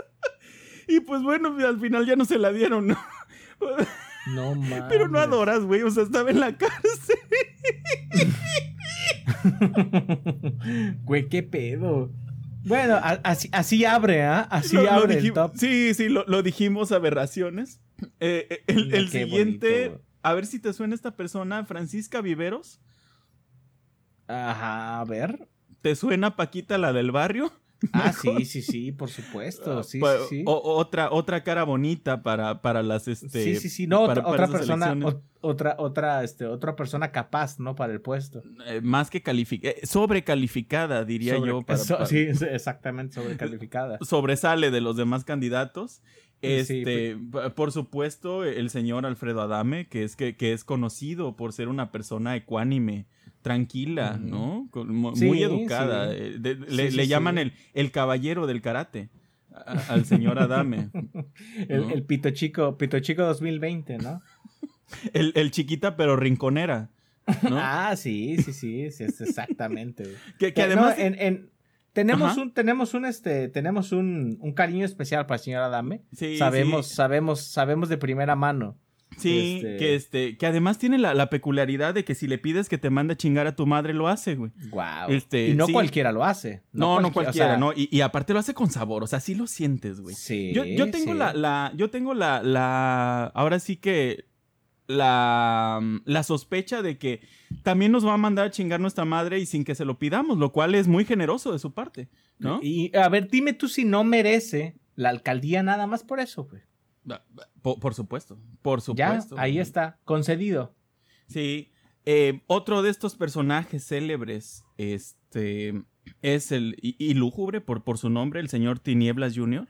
Y pues bueno, al final ya no se la dieron, ¿no? No mames. [LAUGHS] Pero no adoras, güey. O sea, estaba en la cárcel. Güey, qué pedo. Bueno, así, así abre, ¿ah? Así Lo- lo abre el top. Sí, sí, lo, lo dijimos aberraciones. Eh, eh, el siguiente, bonito. a ver si te suena esta persona, Francisca Viveros. Ajá, a ver. ¿Te suena Paquita, la del barrio? Ah, [LAUGHS] sí, sí, sí, por supuesto. Sí, Pa- sí, sí. o- otra, otra cara bonita para, para las este. sí, sí, sí. No, para- otra, para otra esas persona, o- otra, otra, este, otra persona capaz, ¿no? Para el puesto. eh, más que calificada, sobrecalificada, diría Sobre- yo. para- so- para- sí, exactamente, sobrecalificada. sobresale de los demás candidatos. Sí, Este, por supuesto, el señor Alfredo Adame, que es que, que es conocido por ser una persona ecuánime, tranquila. ¿no? Sí, muy educada. sí. de- Sí, le llaman el, el caballero del karate a- al señor Adame. [LAUGHS] El, ¿no? el Pito Chico, Pito Chico 2020, ¿no? [LAUGHS] El, el chiquita pero rinconera. ¿no? [LAUGHS] Ah, sí, sí, sí, sí, es exactamente. que, No, además en, en- tenemos Ajá. un, tenemos un, este, tenemos un, un cariño especial para el señor Adame. sí, sabemos, sí. sabemos, sabemos de primera mano. Sí, Este- que este, que además tiene la, la peculiaridad de que si le pides que te mande a chingar a tu madre, lo hace, güey. Wow. Este, y no sí. cualquiera lo hace. No, no cualquier- cualquiera, o sea, ¿no? Y, y aparte lo hace con sabor, o sea, sí lo sientes, güey. Sí. yo, yo tengo sí. la, la, yo tengo la, la, ahora sí que la, la sospecha de que también nos va a mandar a chingar nuestra madre y sin que se lo pidamos, lo cual es muy generoso de su parte, ¿no? Y a ver, dime tú si no merece la alcaldía nada más por eso, güey. Por, por supuesto, por Ya, supuesto. ahí está, concedido. Sí. Eh, otro de estos personajes célebres, este, es el, y, y lúgubre por, por su nombre, el señor Tinieblas Jr.,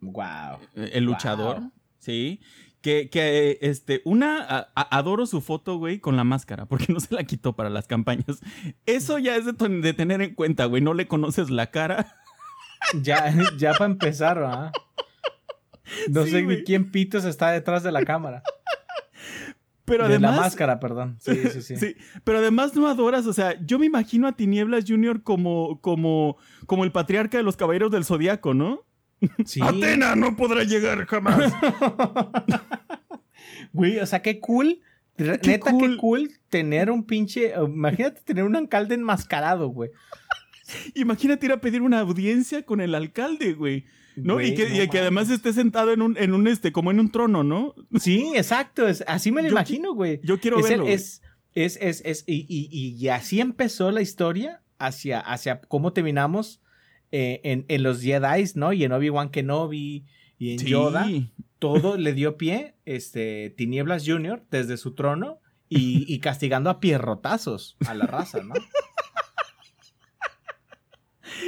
Wow. eh, el luchador, Wow. sí. Que, que, este, una, a- a- adoro su foto, güey, con la máscara, porque [LAUGHS] no se la quitó para las campañas. Eso ya es de tener en cuenta, güey, no le conoces la cara. Ya, ya para empezar, ¿ah? No Sí, sé ni quién pitos está detrás de la cámara. Pero de además... la máscara, perdón. Sí, sí, sí. Sí, pero además no adoras, o sea, yo me imagino a Tinieblas Jr. como, como, como el patriarca de los caballeros del zodiaco, ¿no? Sí. Atena no podrá llegar jamás. [LAUGHS] Güey, o sea, qué cool. Qué Neta, cool. qué cool tener un pinche. Imagínate tener un alcalde enmascarado, güey. [LAUGHS] Imagínate ir a pedir una audiencia con el alcalde, güey. ¿No? Y que, no y que además esté sentado en un, en un este, como en un trono, ¿no? Sí, exacto. es- así me lo Yo imagino, güey. Yo quiero es, verlo. es, es, es, es- y, y- y así empezó la historia hacia, hacia cómo terminamos eh, en, en los Jedi, ¿no? Y en Obi-Wan Kenobi y en Sí. Yoda. Todo le dio pie, este, Tinieblas Jr. desde su trono y, y castigando a pierrotazos a la raza, ¿no?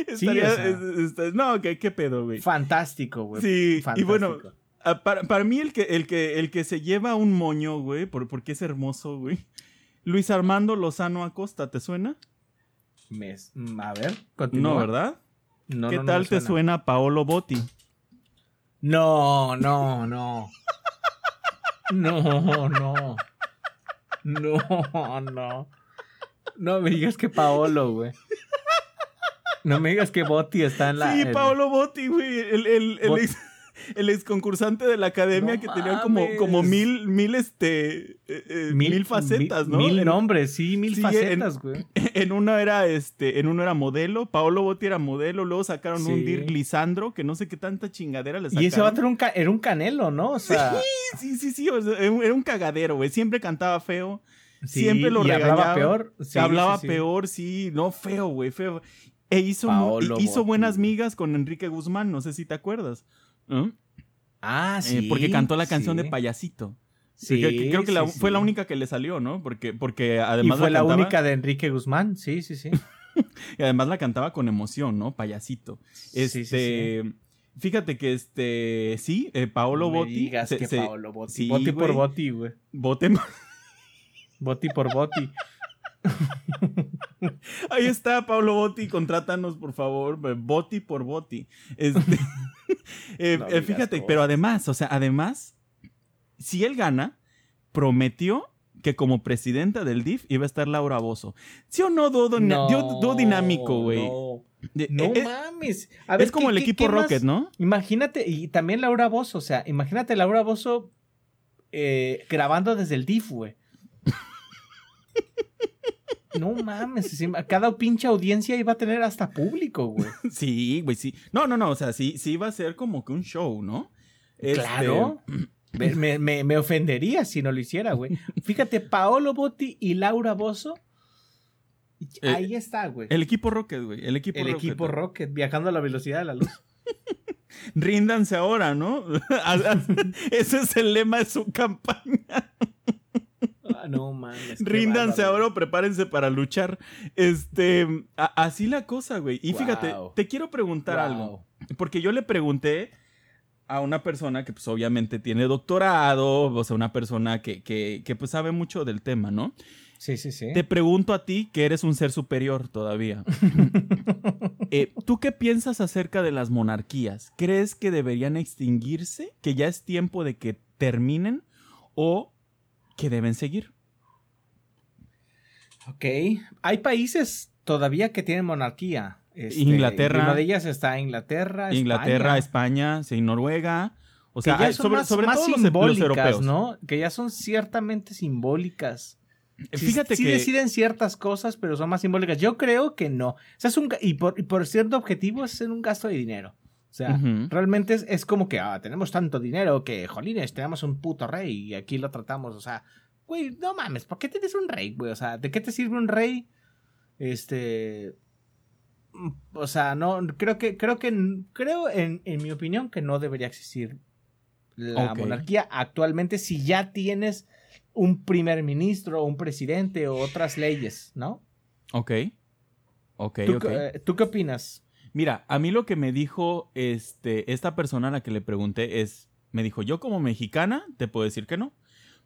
Estaría- o sea. es- es- no, ¿qué, qué pedo, güey. Fantástico, güey. Sí, y Fantástico. bueno, ah, para, para mí el que, el, que, el que se lleva un moño, güey, por- porque es hermoso, güey. Luis Armando Lozano Acosta, ¿te suena? Me- mm, a ver, continúa. No, ¿verdad? No, ¿Qué no, no tal te suena Paolo Botti? No, no, no. No, no. No, no. No me digas que Paolo, güey. No me digas que Botti está en la. Sí, en- Paolo Botti, güey. El, el, el Bot- ex, el ex concursante de la academia No que tenía como, mames. como mil, mil, este, eh, eh, mil, facetas, mil- ¿no? Mil En- nombres, sí, mil Sí, facetas, güey. [LAUGHS] En uno era este, en uno era modelo, Paolo Botti era modelo, luego sacaron un Sí. Dirk Lisandro, que no sé qué tanta chingadera le sacaron. Y ese vato era un, ca- era un canelo, ¿no? O sea, Sí, sí, sí, o sea, era un un cagadero, güey. Siempre cantaba feo, sí, siempre lo y hablaba regañaban. peor. Sí, hablaba sí, sí. peor, sí, no, feo, güey, feo. E hizo, Paolo hizo Botti. buenas migas con Enrique Guzmán, no sé si te acuerdas. Ah, Eh, sí. porque cantó la canción sí. de Payasito. Sí, Que- creo que la- sí, fue la única que le salió, ¿no? Porque, porque Y además fue la, cantaba, única de Enrique Guzmán, sí, sí, sí. [LAUGHS] y además la cantaba con emoción, ¿no? Payasito. Sí, sí, Este, sí. Fíjate que este, sí, eh, Paolo No me Botti. digas se- que se- Paolo Botti. sí, Botti por. Botti, güey. Bote- Boti por Boti. [LAUGHS] Ahí está, Pablo Botti, contrátanos, por favor. Botti por Botti. Este, [LAUGHS] eh, No eh, fíjate, pero además, o sea, además, si él gana, prometió que como presidenta del DIF iba a estar Laura Bozo. ¿Sí o no, dúo dinámico, güey? No, eh, eh, mames. A es como ¿qué- el equipo más? Rocket, ¿no? Imagínate, y también Laura Bozo, o sea, imagínate Laura Bozo eh, grabando desde el DIF, güey. [LAUGHS] No mames, cada pinche audiencia iba a tener hasta público, güey. [LAUGHS] Sí, güey, sí. No, no, no, o sea, sí, sí iba a ser como que un show, ¿no? Este, Claro. Me, me- me- me ofendería si no lo hiciera, güey. Fíjate, Paolo Botti y Laura Bozo. Eh, Ahí está, güey. El equipo Rocket, güey. El equipo El Rocket. equipo Rocket, viajando a la velocidad de la luz. [LAUGHS] Ríndanse ahora, ¿no? [LAUGHS] Ese es el lema de su campaña. Ah, no mames. Ríndanse ahora o prepárense para luchar. Este, a- así la cosa, güey. Y fíjate, te quiero preguntar Wow. algo. Porque yo le pregunté a una persona que pues obviamente tiene doctorado, o sea, una persona que, que, que pues sabe mucho del tema, ¿no? Sí, sí, sí. Te pregunto a ti, que eres un ser superior todavía. [LAUGHS] Eh, ¿Tú qué piensas acerca de las monarquías? ¿Crees que deberían extinguirse? ¿Que ya es tiempo de que terminen? ¿O que deben seguir? Ok. Hay países todavía que tienen monarquía. Este, Inglaterra. Una de ellas está Inglaterra. Inglaterra, España, España, sí, Noruega. O sea, hay- son sobre, más, sobre más todo los simbólicas, europeos. ¿no? Que ya son ciertamente simbólicas. Sí- Fíjate sí que deciden ciertas cosas, pero son más simbólicas. Yo creo que no. O sea, es un, y, por, y por cierto objetivo es un gasto de dinero. O sea, realmente es, es como que ah, tenemos tanto dinero que, jolines, tenemos un puto rey y aquí lo tratamos. O sea, güey, no mames, ¿por qué tienes un rey, güey? O sea, ¿de qué te sirve un rey? Este. O sea, no, creo que, creo que, creo en, en mi opinión que no debería existir la monarquía actualmente si ya tienes un primer ministro, un presidente o otras leyes, ¿no? Ok. Ok, ¿Tú, ok. qué- eh, ¿Tú qué opinas? Mira, a mí lo que me dijo este, esta persona a la que le pregunté es, me dijo, yo como mexicana te puedo decir que no,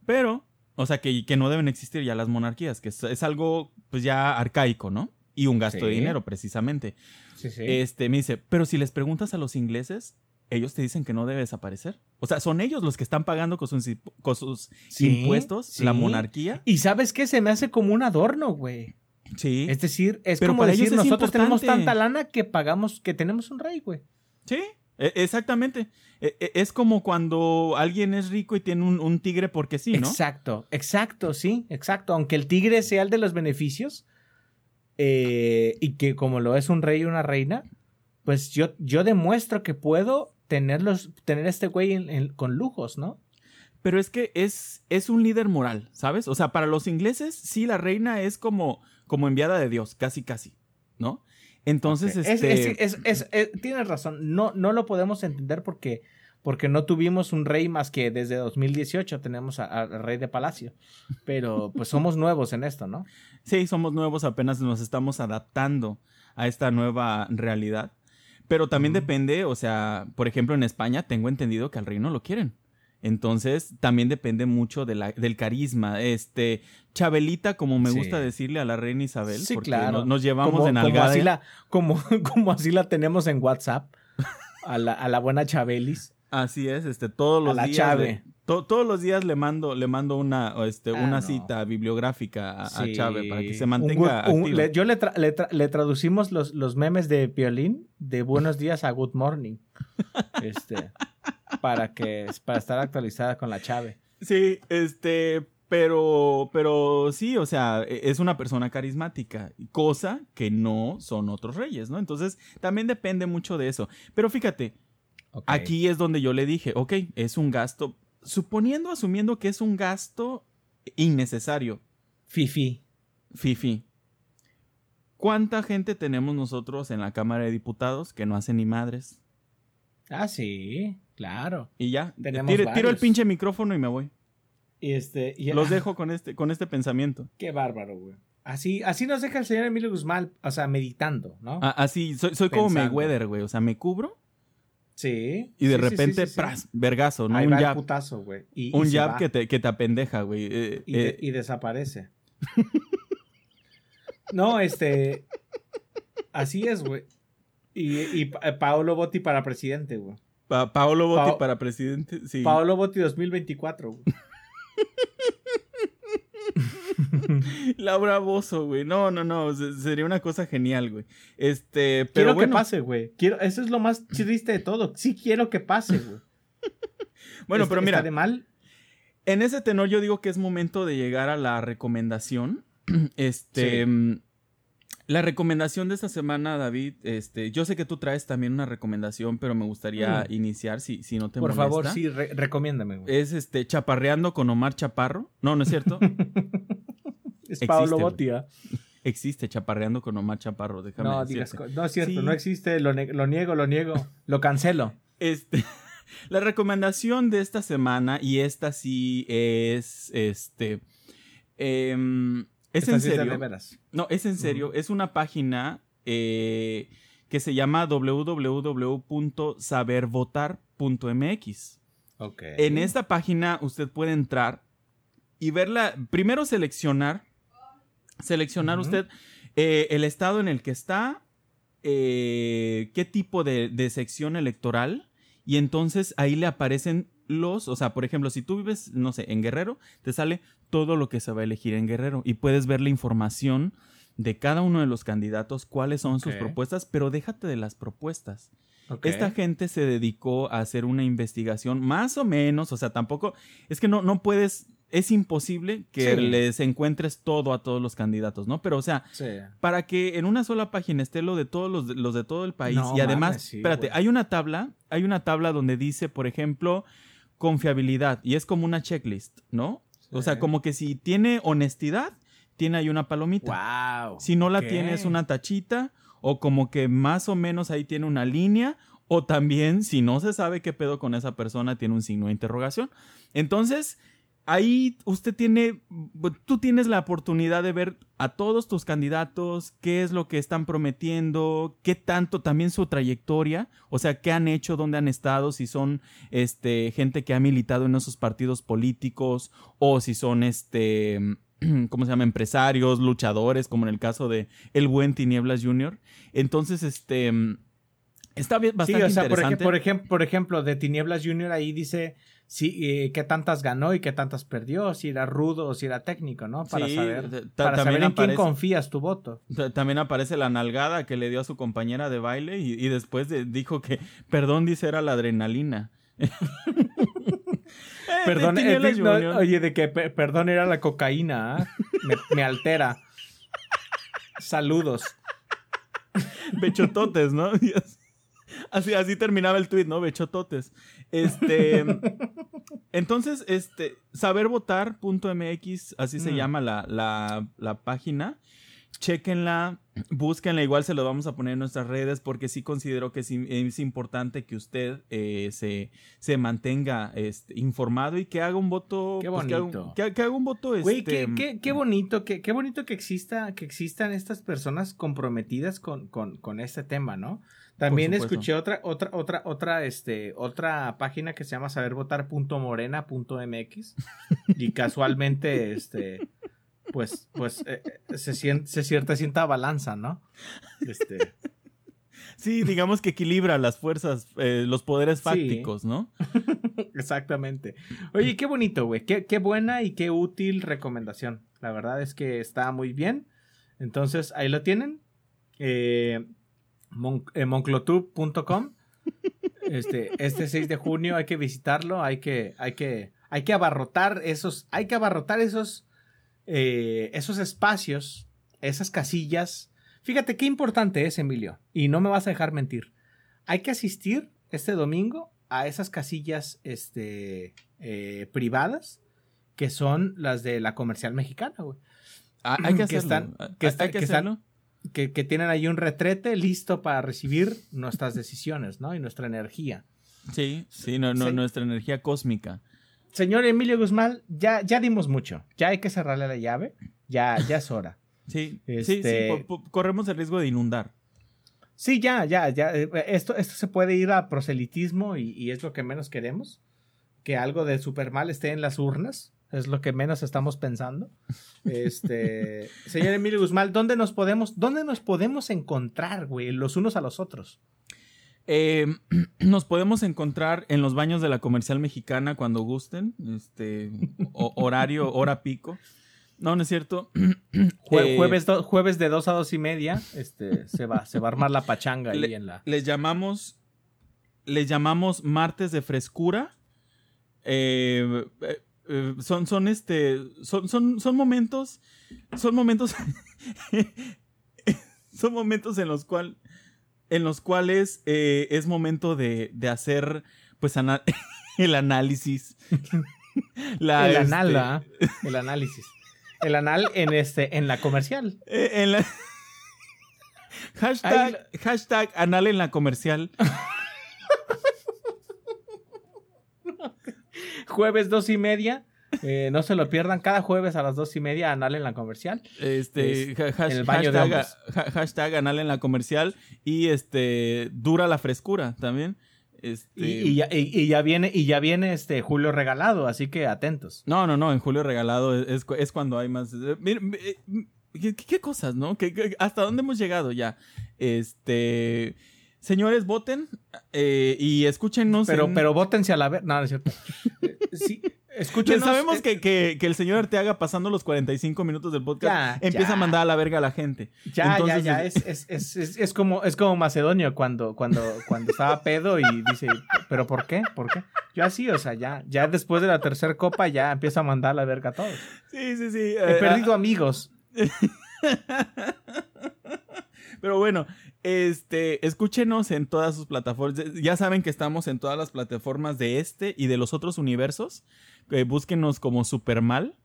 pero, o sea, que, que no deben existir ya las monarquías, que es, es algo pues ya arcaico, ¿no? Y un gasto de dinero, precisamente. Sí, sí. Este, me dice, pero si les preguntas a los ingleses, ellos te dicen que no debe desaparecer. O sea, son ellos los que están pagando con sus, con sus impuestos la monarquía. Y sabes qué? Se me hace como un adorno, güey. Sí. Es decir, es Pero como para decir, ellos es nosotros tenemos tanta lana que pagamos, que tenemos un rey, güey. Sí, e- exactamente. E- e- Es como cuando alguien es rico y tiene un, un tigre porque sí, ¿no? Exacto, exacto, sí, exacto. Aunque el tigre sea el de los beneficios, eh, y que como lo es un rey y una reina, pues yo, yo demuestro que puedo tenerlos, tener este güey en- en- con lujos, ¿no? Pero es que es, es un líder moral, ¿sabes? O sea, para los ingleses, sí, la reina es como, como enviada de Dios, casi, casi, ¿no? Entonces, Es- este... es- es- es- es- tienes razón, no, no lo podemos entender porque, porque no tuvimos un rey más que desde 2018 tenemos al rey de palacio. Pero pues somos nuevos en esto, ¿no? Sí, somos nuevos, apenas nos estamos adaptando a esta nueva realidad. Pero también depende, o sea, por ejemplo, en España tengo entendido que al rey no lo quieren. Entonces, también depende mucho de la, del carisma. Este, Chabelita, como me Sí. gusta decirle a la reina Isabel, Sí, porque claro. no- nos llevamos como, en como algada. así, la, como, [LAUGHS] como así la tenemos en WhatsApp. A la, a la buena Chabelis. Así es, este, todos los la días. Chave. le- to- todos los días le mando, le mando una, este, Ah, una no. cita bibliográfica a, a Sí. Chave para que se mantenga un- le- yo le, tra- le tra- le traducimos los, los memes de violín de buenos días a good morning. [LAUGHS] Este, para que para estar actualizada con la Chave. Sí, este, pero, pero sí, o sea, e- es una persona carismática, cosa que no son otros reyes, ¿no? Entonces, también depende mucho de eso. Pero fíjate, Aquí es donde yo le dije, ok, es un gasto, suponiendo, asumiendo que es un gasto innecesario, Fifi. Fifi. ¿Cuánta gente tenemos nosotros en la Cámara de Diputados que no hacen ni madres? Ah, sí, claro. Y ya, Tenemos tiro, tiro el pinche micrófono y me voy. Y este, y- Los ah, dejo con este, con este pensamiento. Qué bárbaro, güey. Así, así nos deja el señor Emilio Guzmán, o sea, meditando, ¿no? Ah, así, soy, soy como. Mayweather, güey. O sea, me cubro sí. y de Sí, repente, sí. ¡pras! vergazo, ¿no? Ahí un va el jab. putazo, güey. Y- y Un se jab que te, que te apendeja, güey. Eh, y, de- eh, y desaparece. [LAUGHS] no, este. Así es, güey. Y, y eh, Paolo Botti para presidente, güey. Pa- Paolo Botti para presidente. Sí. Paolo Botti 2024, güey. [LAUGHS] [LAUGHS] Laura Bozo, güey. No, no, no. se- Sería una cosa genial, güey. Este, pero quiero bueno. que pase, güey. Quiero, eso es lo más triste de todo. Sí quiero que pase, güey. [LAUGHS] Bueno, pero está mira, de mal. en ese tenor yo digo que es momento de llegar a la recomendación. [CLEARS THROAT] Este. Sí. mm, La recomendación de esta semana, David, este, yo sé que tú traes también una recomendación, pero me gustaría Mm. iniciar si, si no te Por molesta. favor, sí, re- recomiéndame, güey. Es este Chaparreando con Omar Chaparro. No, no es cierto. [LAUGHS] es Botti, ¿ah? [LAUGHS] Existe Chaparreando con Omar Chaparro, déjame No, digas, no es cierto, Sí. no existe, lo, niego, lo niego, lo cancelo. Este, [LAUGHS] la recomendación de esta semana, y esta sí es, este, em, es Esta en sí de serio. veras. No, es en serio. Es una página eh, que se llama www.sabervotar.mx. Ok. En esta página usted puede entrar y verla, primero seleccionar, seleccionar usted eh, el estado en el que está, eh, qué tipo de, de sección electoral y entonces ahí le aparecen los, o sea, por ejemplo, si tú vives, no sé, en Guerrero, te sale todo lo que se va a elegir en Guerrero y puedes ver la información de cada uno de los candidatos, cuáles son sus propuestas, pero déjate de las propuestas. Esta gente se dedicó a hacer una investigación más o menos, o sea, tampoco, es que no, no puedes, es imposible que Sí. les encuentres todo a todos los candidatos, ¿no? Pero, o sea, Sí. para que en una sola página esté lo de todos los de, los de todo el país No y además, mames, sí, espérate, hay una tabla, hay una tabla donde dice, por ejemplo, confiabilidad y es como una checklist, ¿no? O sea, como que si tiene honestidad, tiene ahí una palomita. Wow. Si no la Ok. tienes una tachita o como que más o menos ahí tiene una línea o también si no se sabe qué pedo con esa persona tiene un signo de interrogación. Entonces, ahí usted tiene tú tienes la oportunidad de ver a todos tus candidatos, qué es lo que están prometiendo, qué tanto también su trayectoria, o sea, qué han hecho, dónde han estado, si son este gente que ha militado en esos partidos políticos o si son este [CLEARS THROAT] ¿cómo se llama? empresarios, luchadores, como en el caso de El Buen Tinieblas Jr. Entonces, este está bien- Sí, bastante o sea, por, ej- por, ejem- por ejemplo, de Tinieblas Junior ahí dice sí, eh, qué tantas ganó y qué tantas perdió, si era rudo o si era técnico, ¿no? Para Sí, saber, para saber en quién confías tu voto. Ta- También aparece la nalgada que le dio a su compañera de baile y, y después de- dijo que, perdón, dice era la adrenalina. [LAUGHS] Eh, Perdón, eh, no, oye, de que pe- perdón era la cocaína, ¿ah? me, me altera. [LAUGHS] Saludos. Bechototes, ¿no? [LAUGHS] así- Así, terminaba el tweet, ¿no? Bechototes. Este. [LAUGHS] entonces, este. Sabervotar.mx, así se Mm. llama la, la, la página. Chequenla, búsquenla, igual se lo vamos a poner en nuestras redes porque sí considero que es, importante que usted eh, se, se, mantenga este, informado y que haga un voto. Qué bonito. que, haga, un voto. Güey, qué, este, qué, bonito, qué, qué, bonito que exista, que existan estas personas comprometidas con, con, con este tema, ¿no? También escuché otra, otra, otra, otra, este, otra página que se llama sabervotar.morena.mx [LAUGHS] y casualmente, este, pues, pues eh, eh, se, siente, se cierta, sienta balanza, ¿no? Este. Sí, digamos que equilibra las fuerzas, eh, los poderes fácticos, ¿no? [LAUGHS] Exactamente. Oye, qué bonito, güey. Qué, qué, buena y qué útil recomendación. La verdad es que está muy bien. Entonces, ahí lo tienen. Eh, monclotube.com. Este, este 6 de junio hay que visitarlo, hay que, hay que, hay que abarrotar esos, hay que abarrotar esos eh, esos espacios, esas casillas. Fíjate qué importante es, Emilio, y no me vas a dejar mentir. Hay que asistir este domingo a esas casillas este, eh, privadas que son las de la comercial mexicana, güey. Ah, hay que, Están, que, que, que, tienen ahí un retrete listo para recibir nuestras decisiones, ¿no? Y nuestra energía. Sí, sí, no, no, nuestra energía cósmica señor Emilio Guzmán, ya, ya dimos mucho. Ya hay que cerrarle la llave. Ya, ya es hora. [LAUGHS] Sí, sí, sí, este, corremos el riesgo de inundar. Sí, ya, ya, ya. Eh, esto, esto se puede ir a proselitismo y, es lo que menos queremos. Que algo de super mal esté en las urnas. Es lo que menos estamos pensando. [LAUGHS] Este, señor Emilio Guzmán, ¿dónde nos podemos, dónde nos podemos encontrar, güey, los unos a los otros? Eh, [CLEARS THROAT] nos podemos encontrar en los baños de la comercial mexicana cuando gusten. Este horario, hora pico. No, no es cierto. [CLEARS THROAT] Eh, jueves, jueves de 2 a 2 y media. Este, se va, se va a armar la pachanga ahí en la. Les llamamos. Les llamamos martes de frescura. Eh, son, son este. Son, son, son momentos. Son momentos. [LAUGHS] son momentos en los cuales en los cuales eh, es momento de, hacer pues [LAUGHS] el análisis. [LAUGHS] el anal, este, El análisis. El anal en este, en la comercial. Eh, en la... hashtag, hashtag anal en la comercial. Jueves dos y media. Eh, no se lo pierdan cada jueves a las dos y media anal en la comercial. Este, hashtag, anal en la comercial y este dura la frescura también. Este... Y, ya, viene, y ya viene este Julio regalado, así que atentos. No, no, no, en Julio regalado es, cuando hay más. Eh, eh, ¿qué, cosas, no? hasta dónde hemos llegado ya? Este. Señores, voten y escúchenos. Pero, pero votense a la vez. No, no es cierto. [LAUGHS] sí, Escúchenos. Sabemos eh, que, que, el señor Arteaga, pasando los 45 minutos del podcast, empieza a mandar a la verga a la gente. Ya, ya, ya. Es, es, es, es, como, es como Macedonio cuando, cuando, cuando estaba pedo y dice, ¿pero por qué? ¿Por qué? Yo así, o sea, ya, ya después de la tercera copa ya empieza a mandar a la verga a todos. Sí, sí, sí. He perdido ah, amigos. [LAUGHS] Pero bueno, este, escúchenos en todas sus plataformas. Ya saben que estamos en todas las plataformas de este y de los otros universos. Eh, búsquenos como Supermal.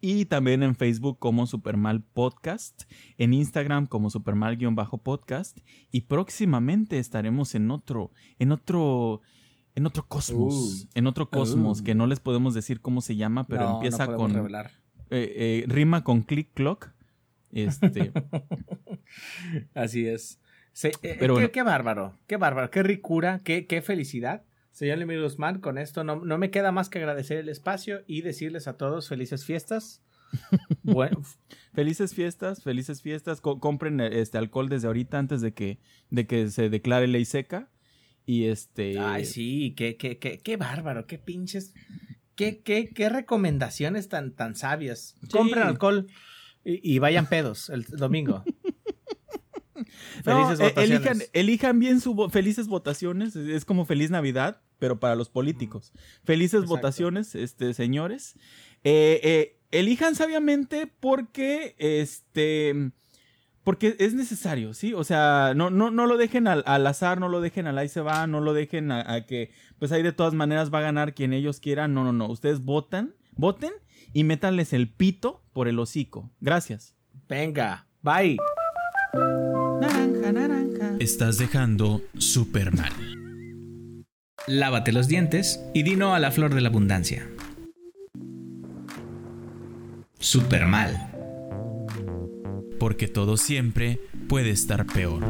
Y también en Facebook como Supermal Podcast. En Instagram como Supermal-podcast. Y próximamente estaremos en otro, en otro, en otro cosmos. Uh. en otro cosmos, uh. que no les podemos decir cómo se llama, pero empieza con. Eh, eh, rima con click clock. Este. [LAUGHS] Así es. Eh, Pero qué, bárbaro, qué bárbaro, qué ricura, qué, qué felicidad. Señor Emilio Guzmán, con esto no, no, me queda más que agradecer el espacio y decirles a todos felices fiestas. [LAUGHS] bueno. felices fiestas, felices fiestas. compren este alcohol desde ahorita antes de que, de que se declare ley seca. Y este. Ay, sí, qué, qué, qué, qué bárbaro, qué pinches. Qué, qué, qué recomendaciones tan, tan sabias. Compren alcohol y, vayan pedos el domingo. [LAUGHS] felices eh, votaciones. Elijan, bien sus felices votaciones. Es como feliz Navidad, pero para los políticos. Felices votaciones, este, señores. Eh, eh, elijan sabiamente porque este porque es necesario, ¿sí? O sea, no, no, no lo dejen al, azar, no lo dejen al ahí se va, no lo dejen a, a, que, pues ahí de todas maneras va a ganar quien ellos quieran. No, no, no. Ustedes votan, voten y métanles el pito por el hocico. Gracias. Venga, Bye. Naranja, naranja. Estás dejando super mal. Lávate los dientes y dino a la flor de la abundancia. Super mal. Porque todo siempre puede estar peor.